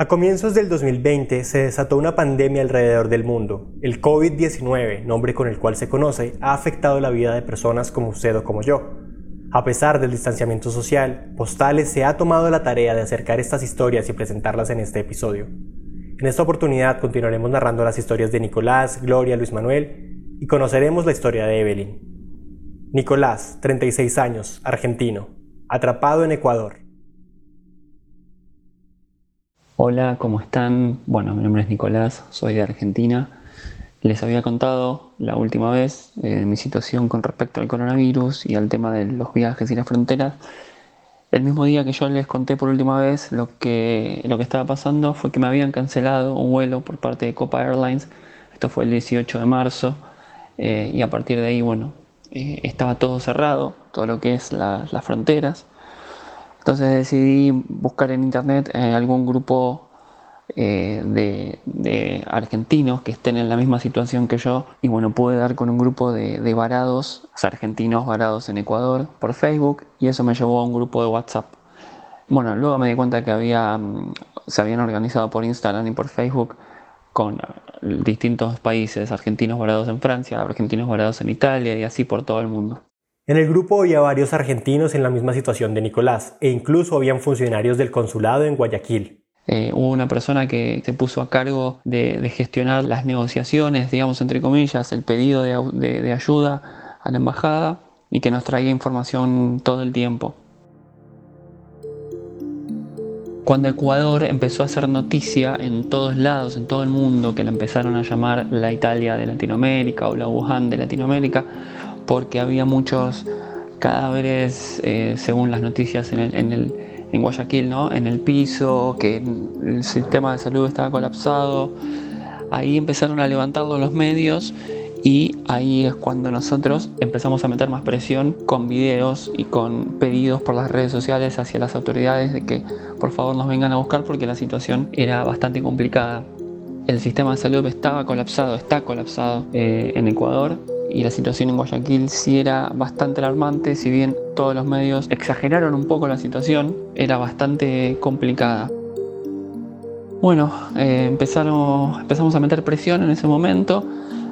A comienzos del 2020 se desató una pandemia alrededor del mundo. El COVID-19, nombre con el cual se conoce, ha afectado la vida de personas como usted o como yo. A pesar del distanciamiento social, Postales se ha tomado la tarea de acercar estas historias y presentarlas en este episodio. En esta oportunidad continuaremos narrando las historias de Nicolás, Gloria, Luis Manuel y conoceremos la historia de Evelyn. Nicolás, 36 años, argentino, atrapado en Ecuador. Hola, ¿cómo están? Bueno, mi nombre es Nicolás, soy de Argentina. Les había contado la última vez eh, mi situación con respecto al coronavirus y al tema de los viajes y las fronteras. El mismo día que yo les conté por última vez lo que, lo que estaba pasando fue que me habían cancelado un vuelo por parte de Copa Airlines. Esto fue el 18 de marzo eh, y a partir de ahí, bueno, eh, estaba todo cerrado, todo lo que es las fronteras. Entonces decidí buscar en internet eh, algún grupo eh, de, argentinos que estén en la misma situación que yo y bueno, pude dar con un grupo de, varados, argentinos varados en Ecuador por Facebook y eso me llevó a un grupo de WhatsApp. Bueno, luego me di cuenta que había, mm, se habían organizado por Instagram y por Facebook con distintos países, argentinos varados en Francia, argentinos varados en Italia y así por todo el mundo. En el grupo había varios argentinos en la misma situación de Nicolás e incluso habían funcionarios del consulado en Guayaquil. Eh, hubo una persona que se puso a cargo de, gestionar las negociaciones, digamos, entre comillas, el pedido de, ayuda a la embajada y que nos traía información todo el tiempo. Cuando Ecuador empezó a hacer noticia en todos lados, en todo el mundo, que la empezaron a llamar la Italia de Latinoamérica o la Wuhan de Latinoamérica, porque había muchos cadáveres, eh, según las noticias en, el, en, Guayaquil, ¿no? en el piso, que el sistema de salud estaba colapsado. Ahí empezaron a levantarlo los medios y ahí es cuando nosotros empezamos a meter más presión con videos y con pedidos por las redes sociales hacia las autoridades de que por favor nos vengan a buscar porque la situación era bastante complicada. El sistema de salud estaba colapsado, está colapsado eh, en Ecuador y la situación en Guayaquil sí era bastante alarmante, si bien todos los medios exageraron un poco la situación, era bastante complicada. Bueno, eh, empezamos a meter presión en ese momento,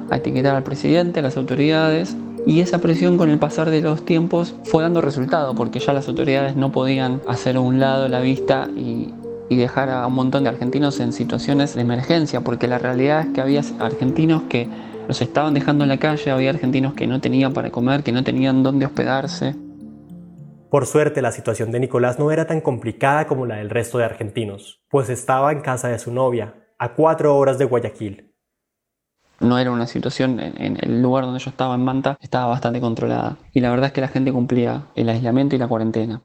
a etiquetar al presidente, a las autoridades, y esa presión con el pasar de los tiempos fue dando resultado, porque ya las autoridades no podían hacer a un lado la vista y, y dejar a un montón de argentinos en situaciones de emergencia, porque la realidad es que había argentinos que los estaban dejando en la calle, había argentinos que no tenían para comer, que no tenían dónde hospedarse. Por suerte, la situación de Nicolás no era tan complicada como la del resto de argentinos, pues estaba en casa de su novia, a cuatro horas de Guayaquil. No era una situación, en, el lugar donde yo estaba en Manta, estaba bastante controlada. Y la verdad es que la gente cumplía el aislamiento y la cuarentena.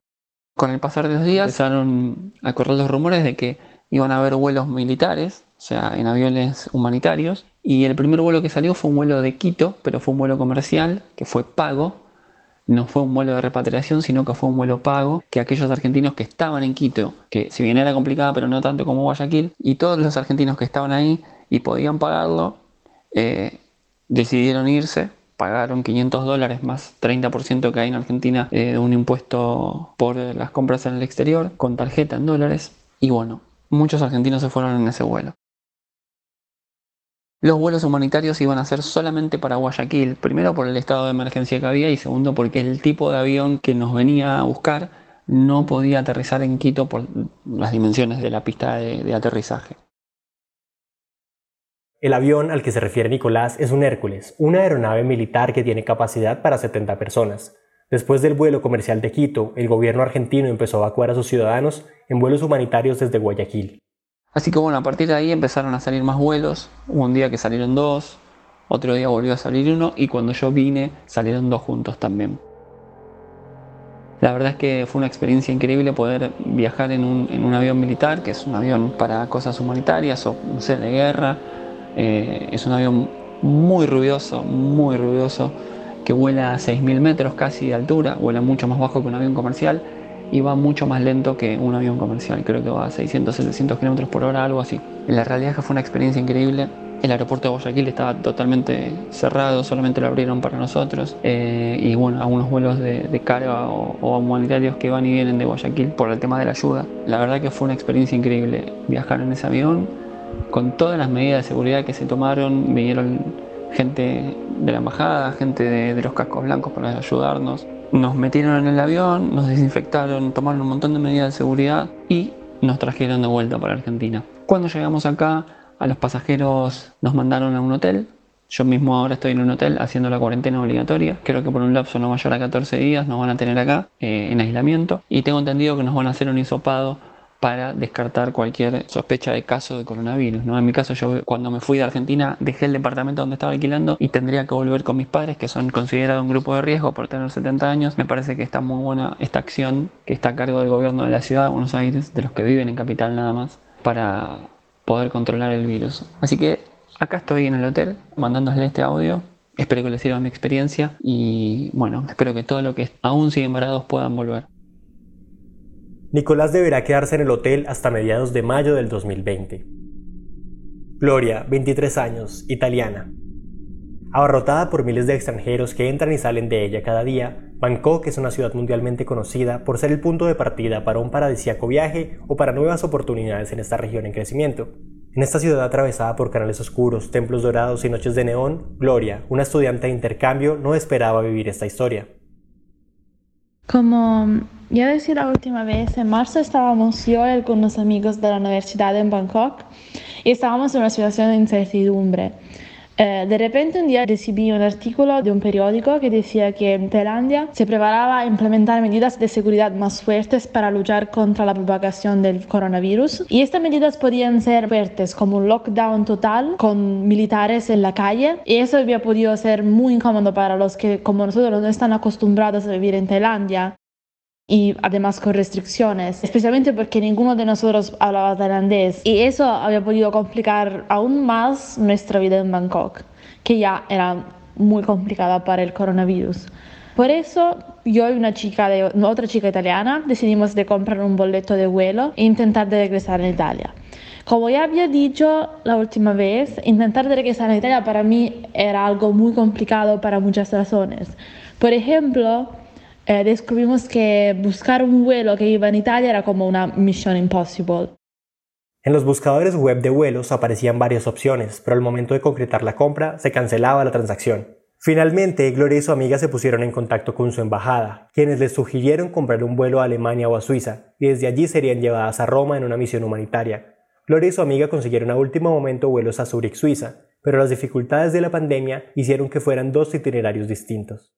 Con el pasar de los días empezaron a correr los rumores de que iban a haber vuelos militares, o sea, en aviones humanitarios, y el primer vuelo que salió fue un vuelo de Quito, pero fue un vuelo comercial que fue pago. No fue un vuelo de repatriación, sino que fue un vuelo pago que aquellos argentinos que estaban en Quito, que si bien era complicada, pero no tanto como Guayaquil, y todos los argentinos que estaban ahí y podían pagarlo, eh, decidieron irse, pagaron 500 dólares más 30% que hay en Argentina eh, un impuesto por las compras en el exterior, con tarjeta en dólares, y bueno, muchos argentinos se fueron en ese vuelo. Los vuelos humanitarios iban a ser solamente para Guayaquil, primero por el estado de emergencia que había y segundo porque el tipo de avión que nos venía a buscar no podía aterrizar en Quito por las dimensiones de la pista de, aterrizaje. El avión al que se refiere Nicolás es un Hércules, una aeronave militar que tiene capacidad para 70 personas. Después del vuelo comercial de Quito, el gobierno argentino empezó a evacuar a sus ciudadanos en vuelos humanitarios desde Guayaquil. Así que bueno, a partir de ahí empezaron a salir más vuelos. Hubo un día que salieron dos, otro día volvió a salir uno y cuando yo vine salieron dos juntos también. La verdad es que fue una experiencia increíble poder viajar en un, avión militar, que es un avión para cosas humanitarias o no sé, de guerra. Eh, es un avión muy ruidoso, muy ruidoso, que vuela a 6.000 metros casi de altura, vuela mucho más bajo que un avión comercial y va mucho más lento que un avión comercial, creo que va a 600, 700 kilómetros por hora, algo así. La realidad es que fue una experiencia increíble. El aeropuerto de Guayaquil estaba totalmente cerrado, solamente lo abrieron para nosotros. Eh, y bueno, algunos vuelos de, carga o, o, humanitarios que van y vienen de Guayaquil por el tema de la ayuda. La verdad que fue una experiencia increíble viajar en ese avión con todas las medidas de seguridad que se tomaron. Vinieron gente de la embajada, gente de, los cascos blancos para ayudarnos. Nos metieron en el avión, nos desinfectaron, tomaron un montón de medidas de seguridad y nos trajeron de vuelta para Argentina. Cuando llegamos acá, a los pasajeros nos mandaron a un hotel. Yo mismo ahora estoy en un hotel haciendo la cuarentena obligatoria. Creo que por un lapso no mayor a 14 días nos van a tener acá eh, en aislamiento. Y tengo entendido que nos van a hacer un hisopado para descartar cualquier sospecha de caso de coronavirus. ¿no? En mi caso, yo cuando me fui de Argentina dejé el departamento donde estaba alquilando y tendría que volver con mis padres, que son considerados un grupo de riesgo por tener 70 años. Me parece que está muy buena esta acción que está a cargo del gobierno de la ciudad de Buenos Aires, de los que viven en capital nada más, para poder controlar el virus. Así que acá estoy en el hotel mandándoles este audio. Espero que les sirva mi experiencia y bueno, espero que todo lo que aún siguen varados puedan volver. Nicolás deberá quedarse en el hotel hasta mediados de mayo del 2020. Gloria, 23 años, italiana. Abarrotada por miles de extranjeros que entran y salen de ella cada día, Bangkok es una ciudad mundialmente conocida por ser el punto de partida para un paradisíaco viaje o para nuevas oportunidades en esta región en crecimiento. En esta ciudad atravesada por canales oscuros, templos dorados y noches de neón, Gloria, una estudiante de intercambio, no esperaba vivir esta historia. Como ya decía la última vez, en marzo estábamos yo y algunos amigos de la universidad en Bangkok y estábamos en una situación de incertidumbre. Eh, de repente un día recibí un artículo de un periódico que decía que en Tailandia se preparaba a implementar medidas de seguridad más fuertes para luchar contra la propagación del coronavirus. Y estas medidas podían ser fuertes, como un lockdown total con militares en la calle. Y eso había podido ser muy incómodo para los que, como nosotros, no están acostumbrados a vivir en Tailandia y además con restricciones, especialmente porque ninguno de nosotros hablaba tailandés y eso había podido complicar aún más nuestra vida en Bangkok, que ya era muy complicada para el coronavirus. Por eso yo y una chica de, otra chica italiana decidimos de comprar un boleto de vuelo e intentar de regresar a Italia. Como ya había dicho la última vez, intentar de regresar a Italia para mí era algo muy complicado para muchas razones. Por ejemplo, eh, descubrimos que buscar un vuelo que iba en Italia era como una mission impossible. En los buscadores web de vuelos aparecían varias opciones, pero al momento de concretar la compra se cancelaba la transacción. Finalmente, Gloria y su amiga se pusieron en contacto con su embajada, quienes les sugirieron comprar un vuelo a Alemania o a Suiza, y desde allí serían llevadas a Roma en una misión humanitaria. Gloria y su amiga consiguieron a último momento vuelos a Zurich, Suiza, pero las dificultades de la pandemia hicieron que fueran dos itinerarios distintos.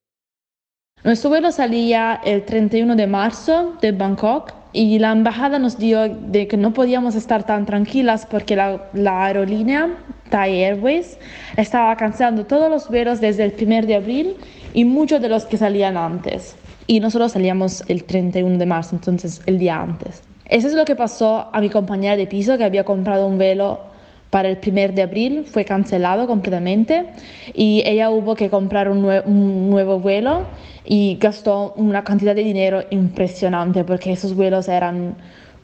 Nuestro vuelo salía el 31 de marzo de Bangkok y la embajada nos dijo de que no podíamos estar tan tranquilas porque la, la, aerolínea Thai Airways estaba cancelando todos los vuelos desde el 1 de abril y muchos de los que salían antes. Y nosotros salíamos el 31 de marzo, entonces el día antes. Eso es lo que pasó a mi compañera de piso que había comprado un vuelo para el 1 de abril, fue cancelado completamente y ella hubo que comprar un, un nuevo vuelo y gastó una cantidad de dinero impresionante porque esos vuelos eran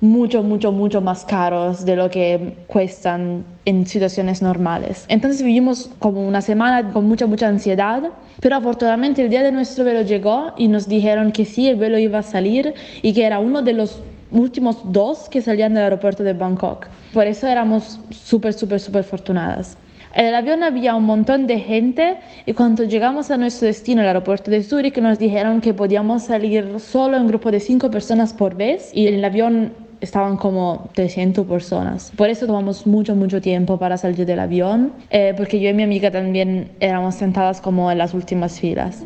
mucho, mucho, mucho más caros de lo que cuestan en situaciones normales. Entonces vivimos como una semana con mucha, mucha ansiedad, pero afortunadamente el día de nuestro vuelo llegó y nos dijeron que sí, el vuelo iba a salir y que era uno de los últimos dos que salían del aeropuerto de Bangkok. Por eso éramos súper, súper, súper afortunadas. En el avión había un montón de gente y cuando llegamos a nuestro destino, el aeropuerto de Zurich, nos dijeron que podíamos salir solo en grupo de cinco personas por vez y en el avión estaban como 300 personas. Por eso tomamos mucho, mucho tiempo para salir del avión, eh, porque yo y mi amiga también éramos sentadas como en las últimas filas.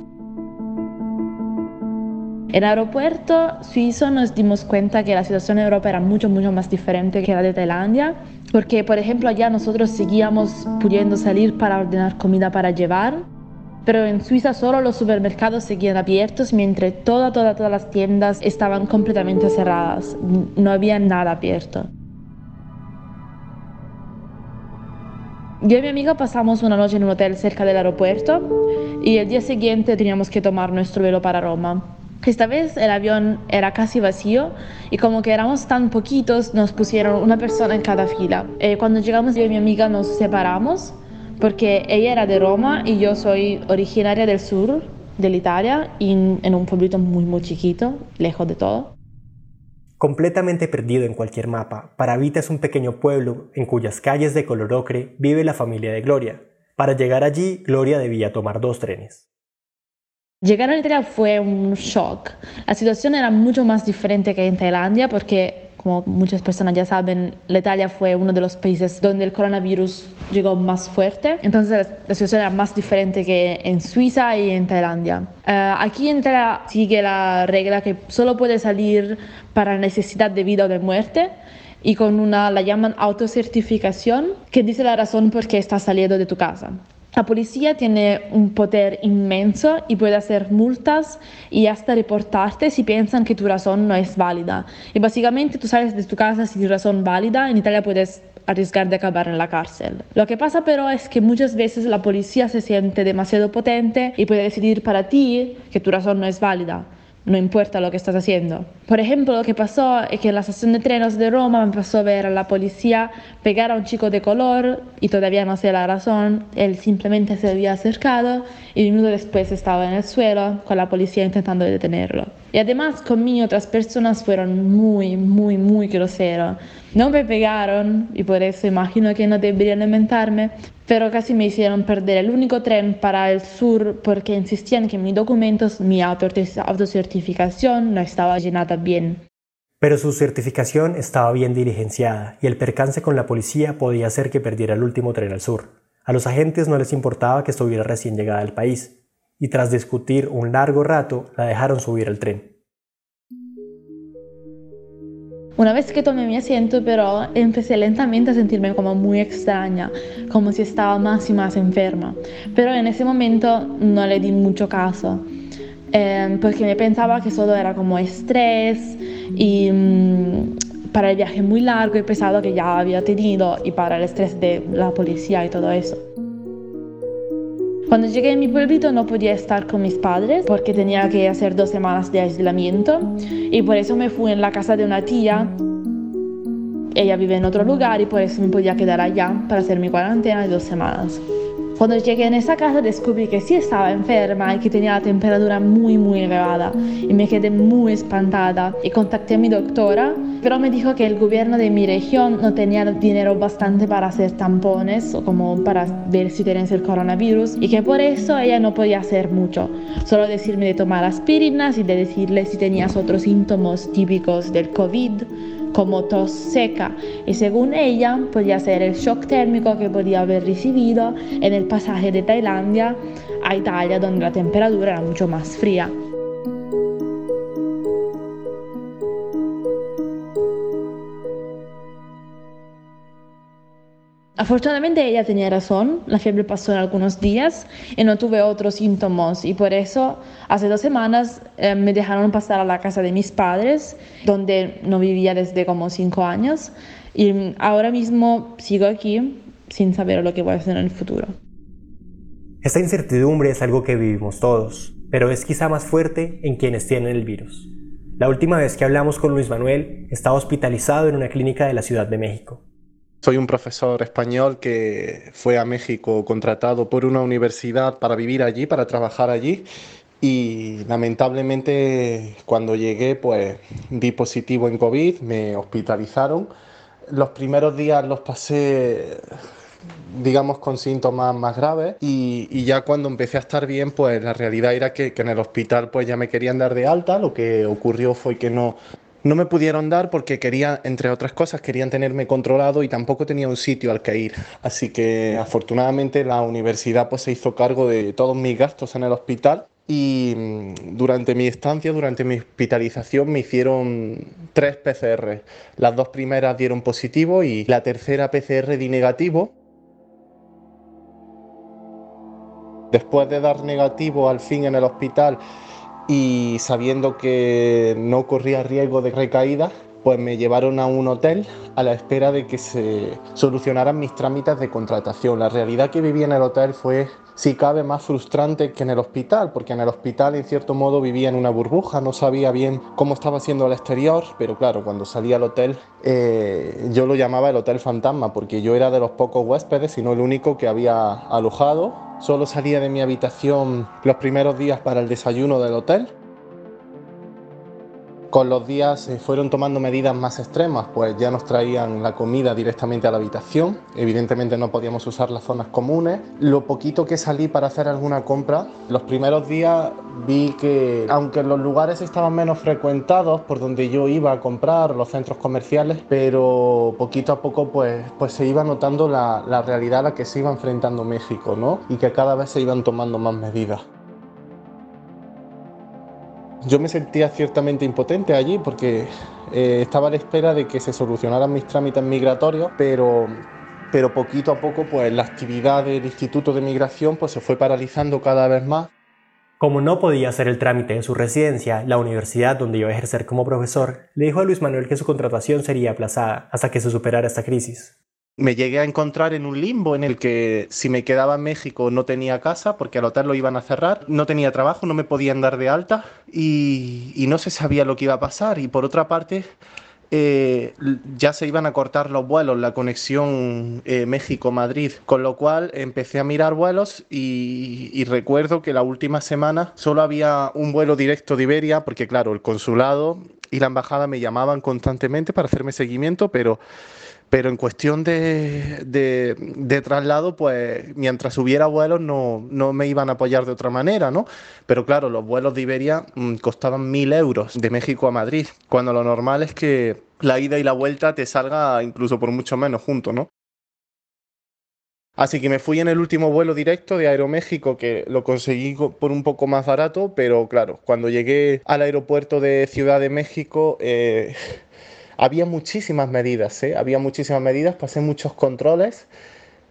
En el aeropuerto suizo nos dimos cuenta que la situación en Europa era mucho, mucho más diferente que la de Tailandia, porque por ejemplo allá nosotros seguíamos pudiendo salir para ordenar comida para llevar, pero en Suiza solo los supermercados seguían abiertos mientras toda, toda, todas las tiendas estaban completamente cerradas, no había nada abierto. Yo y mi amiga pasamos una noche en un hotel cerca del aeropuerto y el día siguiente teníamos que tomar nuestro vuelo para Roma. Esta vez el avión era casi vacío y como que éramos tan poquitos nos pusieron una persona en cada fila. Eh, cuando llegamos yo y mi amiga nos separamos porque ella era de Roma y yo soy originaria del sur de Italia y en un pueblito muy muy chiquito, lejos de todo. Completamente perdido en cualquier mapa, Paravita es un pequeño pueblo en cuyas calles de color ocre vive la familia de Gloria. Para llegar allí, Gloria debía tomar dos trenes. Llegar a Italia fue un shock. La situación era mucho más diferente que en Tailandia porque, como muchas personas ya saben, la Italia fue uno de los países donde el coronavirus llegó más fuerte. Entonces la situación era más diferente que en Suiza y en Tailandia. Eh, aquí en Italia sigue la regla que solo puede salir para necesidad de vida o de muerte y con una, la llaman autocertificación, que dice la razón por qué estás saliendo de tu casa. La policía tiene un poder inmenso y puede hacer multas y hasta reportarte si piensan que tu razón no es válida. Y básicamente tú sales de tu casa sin razón válida, en Italia puedes arriesgar de acabar en la cárcel. Lo que pasa pero es que muchas veces la policía se siente demasiado potente y puede decidir para ti que tu razón no es válida no importa lo que estás haciendo. Por ejemplo, lo que pasó es que en la estación de trenes de Roma me pasó a ver a la policía pegar a un chico de color y todavía no sé la razón. Él simplemente se había acercado y un minuto después estaba en el suelo con la policía intentando detenerlo. Y además conmigo otras personas fueron muy, muy, muy groseros. No me pegaron y por eso imagino que no deberían lamentarme, pero casi me hicieron perder el único tren para el sur porque insistían que mis documentos, mi autocertificación no estaba llenada bien. Pero su certificación estaba bien diligenciada y el percance con la policía podía hacer que perdiera el último tren al sur. A los agentes no les importaba que estuviera recién llegada al país y tras discutir un largo rato la dejaron subir al tren. Una vez que tomé mi asiento, pero empecé lentamente a sentirme como muy extraña, como si estaba más y más enferma. Pero en ese momento no le di mucho caso, eh, porque me pensaba que solo era como estrés y mm, para el viaje muy largo y pesado que ya había tenido y para el estrés de la policía y todo eso. Cuando llegué a mi pueblito no podía estar con mis padres porque tenía que hacer dos semanas de aislamiento y por eso me fui en la casa de una tía. Ella vive en otro lugar y por eso me podía quedar allá para hacer mi cuarentena de dos semanas. Cuando llegué en esa casa descubrí que sí estaba enferma y que tenía la temperatura muy muy elevada. Y me quedé muy espantada. Y contacté a mi doctora, pero me dijo que el gobierno de mi región no tenía dinero bastante para hacer tampones o como para ver si tienes el coronavirus y que por eso ella no podía hacer mucho, solo decirme de tomar aspirinas y de decirle si tenías otros síntomas típicos del COVID como tos seca y según ella podía ser el shock térmico que podía haber recibido en el pasaje de Tailandia a Italia donde la temperatura era mucho más fría. Afortunadamente ella tenía razón, la fiebre pasó en algunos días y no tuve otros síntomas y por eso hace dos semanas eh, me dejaron pasar a la casa de mis padres, donde no vivía desde como cinco años y ahora mismo sigo aquí sin saber lo que voy a hacer en el futuro. Esta incertidumbre es algo que vivimos todos, pero es quizá más fuerte en quienes tienen el virus. La última vez que hablamos con Luis Manuel estaba hospitalizado en una clínica de la Ciudad de México. Soy un profesor español que fue a México contratado por una universidad para vivir allí, para trabajar allí. Y lamentablemente cuando llegué pues di positivo en COVID, me hospitalizaron. Los primeros días los pasé digamos con síntomas más graves y, ya cuando empecé a estar bien pues la realidad era que, que, en el hospital pues ya me querían dar de alta lo que ocurrió fue que no no me pudieron dar porque querían, entre otras cosas, querían tenerme controlado y tampoco tenía un sitio al que ir. Así que afortunadamente la universidad pues se hizo cargo de todos mis gastos en el hospital y mm, durante mi estancia, durante mi hospitalización, me hicieron tres PCR. Las dos primeras dieron positivo y la tercera PCR di negativo. Después de dar negativo al fin en el hospital y sabiendo que no corría riesgo de recaída, pues me llevaron a un hotel a la espera de que se solucionaran mis trámites de contratación. La realidad que viví en el hotel fue, si cabe, más frustrante que en el hospital, porque en el hospital en cierto modo vivía en una burbuja, no sabía bien cómo estaba siendo el exterior, pero claro, cuando salí al hotel eh, yo lo llamaba el hotel fantasma, porque yo era de los pocos huéspedes, y no el único que había alojado. Solo salía de mi habitación los primeros días para el desayuno del hotel con los días se fueron tomando medidas más extremas, pues ya nos traían la comida directamente a la habitación, evidentemente no podíamos usar las zonas comunes. Lo poquito que salí para hacer alguna compra, los primeros días vi que aunque los lugares estaban menos frecuentados por donde yo iba a comprar, los centros comerciales, pero poquito a poco pues, pues se iba notando la, la realidad a la que se iba enfrentando México, ¿no? Y que cada vez se iban tomando más medidas. Yo me sentía ciertamente impotente allí porque eh, estaba a la espera de que se solucionaran mis trámites migratorios, pero, pero poquito a poco pues la actividad del Instituto de Migración pues se fue paralizando cada vez más. Como no podía hacer el trámite en su residencia, la universidad donde iba a ejercer como profesor le dijo a Luis Manuel que su contratación sería aplazada hasta que se superara esta crisis me llegué a encontrar en un limbo en el que si me quedaba en México no tenía casa porque al hotel lo iban a cerrar, no tenía trabajo, no me podían dar de alta y, no se sabía lo que iba a pasar. Y por otra parte, eh, ya se iban a cortar los vuelos, la conexión eh, México-Madrid, con lo cual empecé a mirar vuelos y, y, recuerdo que la última semana solo había un vuelo directo de Iberia, porque claro, el consulado y la embajada me llamaban constantemente para hacerme seguimiento, pero pero en cuestión de, de, traslado, pues mientras hubiera vuelos no, no, me iban a apoyar de otra manera, ¿no? Pero claro, los vuelos de Iberia mm, costaban mil euros de México a Madrid, cuando lo normal es que la ida y la vuelta te salga incluso por mucho menos juntos, ¿no? Así que me fui en el último vuelo directo de Aeroméxico, que lo conseguí por un poco más barato, pero claro, cuando llegué al aeropuerto de Ciudad de México, eh, había muchísimas medidas, ¿eh? había muchísimas medidas, pasé muchos controles.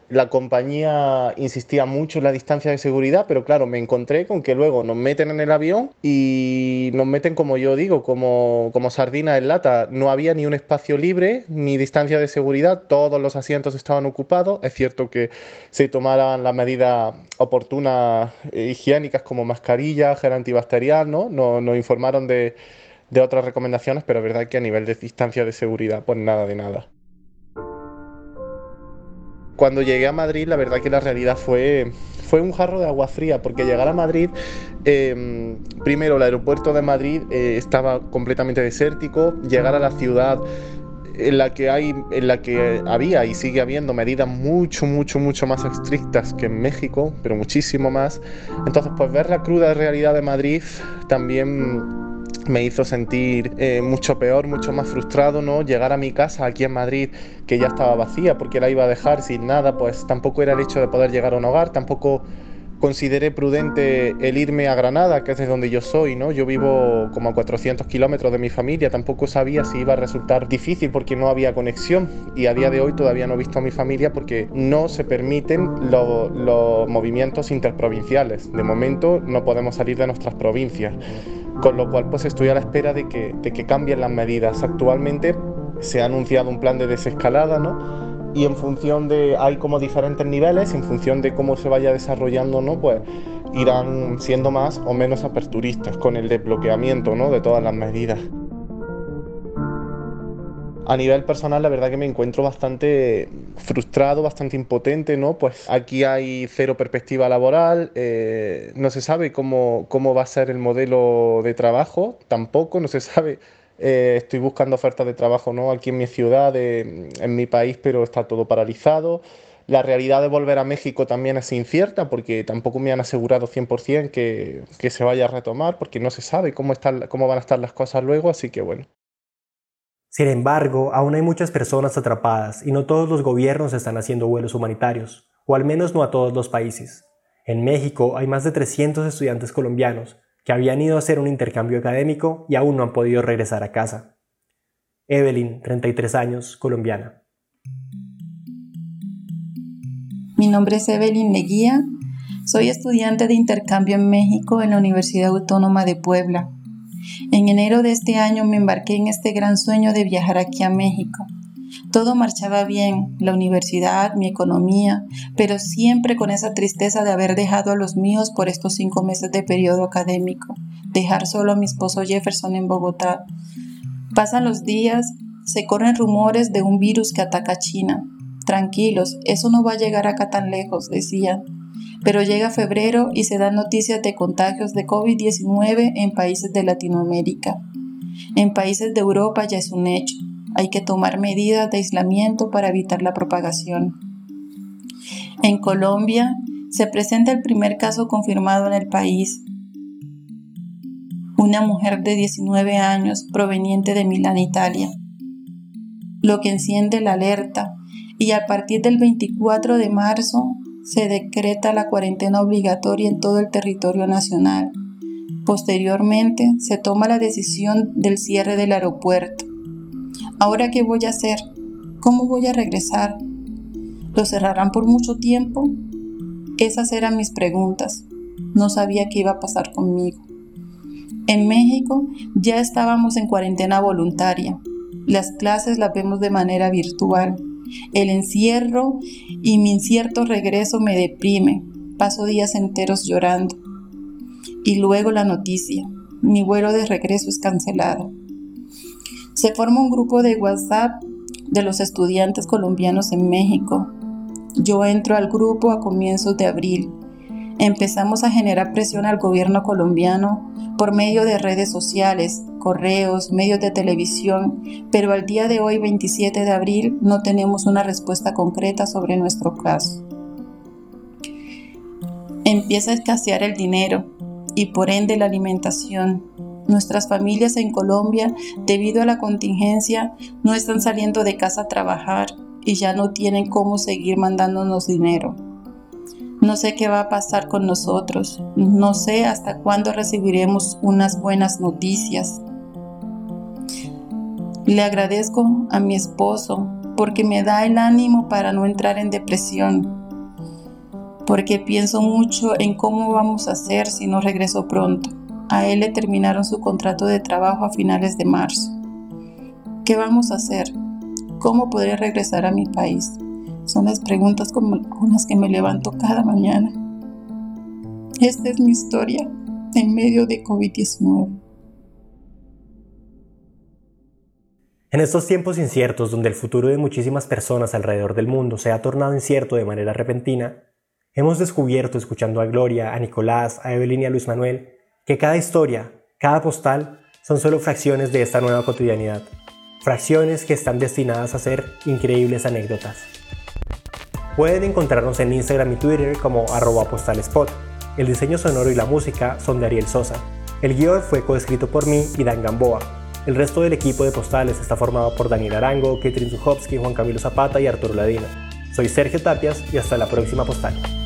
La compañía insistía mucho en la distancia de seguridad, pero claro, me encontré con que luego nos meten en el avión y nos meten, como yo digo, como, como sardina en lata. No había ni un espacio libre, ni distancia de seguridad, todos los asientos estaban ocupados. Es cierto que se tomaran las medidas oportunas e higiénicas como mascarilla, gel antibacterial, ¿no? Nos informaron de, de otras recomendaciones, pero es verdad que a nivel de distancia de seguridad, pues nada de nada. Cuando llegué a Madrid, la verdad que la realidad fue, fue un jarro de agua fría, porque llegar a Madrid, em, primero el aeropuerto de Madrid eh, estaba completamente desértico, llegar a la ciudad en la que hay en la que había y sigue habiendo medidas mucho mucho mucho más estrictas que en México pero muchísimo más entonces pues ver la cruda realidad de Madrid también me hizo sentir eh, mucho peor, mucho más frustrado, ¿no? Llegar a mi casa aquí en Madrid, que ya estaba vacía porque la iba a dejar sin nada, pues tampoco era el hecho de poder llegar a un hogar, tampoco consideré prudente el irme a Granada, que es de donde yo soy, ¿no? Yo vivo como a 400 kilómetros de mi familia, tampoco sabía si iba a resultar difícil porque no había conexión y a día de hoy todavía no he visto a mi familia porque no se permiten los movimientos interprovinciales. De momento no podemos salir de nuestras provincias con lo cual pues estoy a la espera de que, de que cambien las medidas. Actualmente se ha anunciado un plan de desescalada, ¿no? Y en función de, hay como diferentes niveles, en función de cómo se vaya desarrollando, ¿no? Pues irán siendo más o menos aperturistas con el desbloqueamiento, ¿no? De todas las medidas. A nivel personal, la verdad que me encuentro bastante frustrado, bastante impotente, ¿no? Pues aquí hay cero perspectiva laboral, eh, no se sabe cómo, cómo va a ser el modelo de trabajo, tampoco, no se sabe. Eh, estoy buscando ofertas de trabajo, ¿no? Aquí en mi ciudad, en mi país, pero está todo paralizado. La realidad de volver a México también es incierta porque tampoco me han asegurado 100% que, que se vaya a retomar porque no se sabe cómo, están, cómo van a estar las cosas luego, así que bueno. Sin embargo, aún hay muchas personas atrapadas y no todos los gobiernos están haciendo vuelos humanitarios, o al menos no a todos los países. En México hay más de 300 estudiantes colombianos que habían ido a hacer un intercambio académico y aún no han podido regresar a casa. Evelyn, 33 años, colombiana. Mi nombre es Evelyn Leguía. Soy estudiante de intercambio en México en la Universidad Autónoma de Puebla. En enero de este año me embarqué en este gran sueño de viajar aquí a México. Todo marchaba bien, la universidad, mi economía, pero siempre con esa tristeza de haber dejado a los míos por estos cinco meses de periodo académico, dejar solo a mi esposo Jefferson en Bogotá. Pasan los días, se corren rumores de un virus que ataca China. Tranquilos, eso no va a llegar acá tan lejos, decían. Pero llega febrero y se dan noticias de contagios de COVID-19 en países de Latinoamérica. En países de Europa ya es un hecho. Hay que tomar medidas de aislamiento para evitar la propagación. En Colombia se presenta el primer caso confirmado en el país. Una mujer de 19 años proveniente de Milán, Italia. Lo que enciende la alerta y a partir del 24 de marzo se decreta la cuarentena obligatoria en todo el territorio nacional. Posteriormente se toma la decisión del cierre del aeropuerto. ¿Ahora qué voy a hacer? ¿Cómo voy a regresar? ¿Lo cerrarán por mucho tiempo? Esas eran mis preguntas. No sabía qué iba a pasar conmigo. En México ya estábamos en cuarentena voluntaria. Las clases las vemos de manera virtual. El encierro y mi incierto regreso me deprime. Paso días enteros llorando. Y luego la noticia. Mi vuelo de regreso es cancelado. Se forma un grupo de WhatsApp de los estudiantes colombianos en México. Yo entro al grupo a comienzos de abril. Empezamos a generar presión al gobierno colombiano por medio de redes sociales, correos, medios de televisión, pero al día de hoy, 27 de abril, no tenemos una respuesta concreta sobre nuestro caso. Empieza a escasear el dinero y por ende la alimentación. Nuestras familias en Colombia, debido a la contingencia, no están saliendo de casa a trabajar y ya no tienen cómo seguir mandándonos dinero. No sé qué va a pasar con nosotros, no sé hasta cuándo recibiremos unas buenas noticias. Le agradezco a mi esposo porque me da el ánimo para no entrar en depresión, porque pienso mucho en cómo vamos a hacer si no regreso pronto. A él le terminaron su contrato de trabajo a finales de marzo. ¿Qué vamos a hacer? ¿Cómo podré regresar a mi país? Son las preguntas con las que me levanto cada mañana. Esta es mi historia en medio de COVID-19. En estos tiempos inciertos donde el futuro de muchísimas personas alrededor del mundo se ha tornado incierto de manera repentina, hemos descubierto escuchando a Gloria, a Nicolás, a Evelyn y a Luis Manuel que cada historia, cada postal, son solo fracciones de esta nueva cotidianidad, fracciones que están destinadas a ser increíbles anécdotas. Pueden encontrarnos en Instagram y Twitter como arroba postalespot. El diseño sonoro y la música son de Ariel Sosa. El guion fue coescrito por mí y Dan Gamboa. El resto del equipo de postales está formado por Daniel Arango, Ketrin Zuchowski, Juan Camilo Zapata y Arturo Ladino. Soy Sergio Tapias y hasta la próxima postal.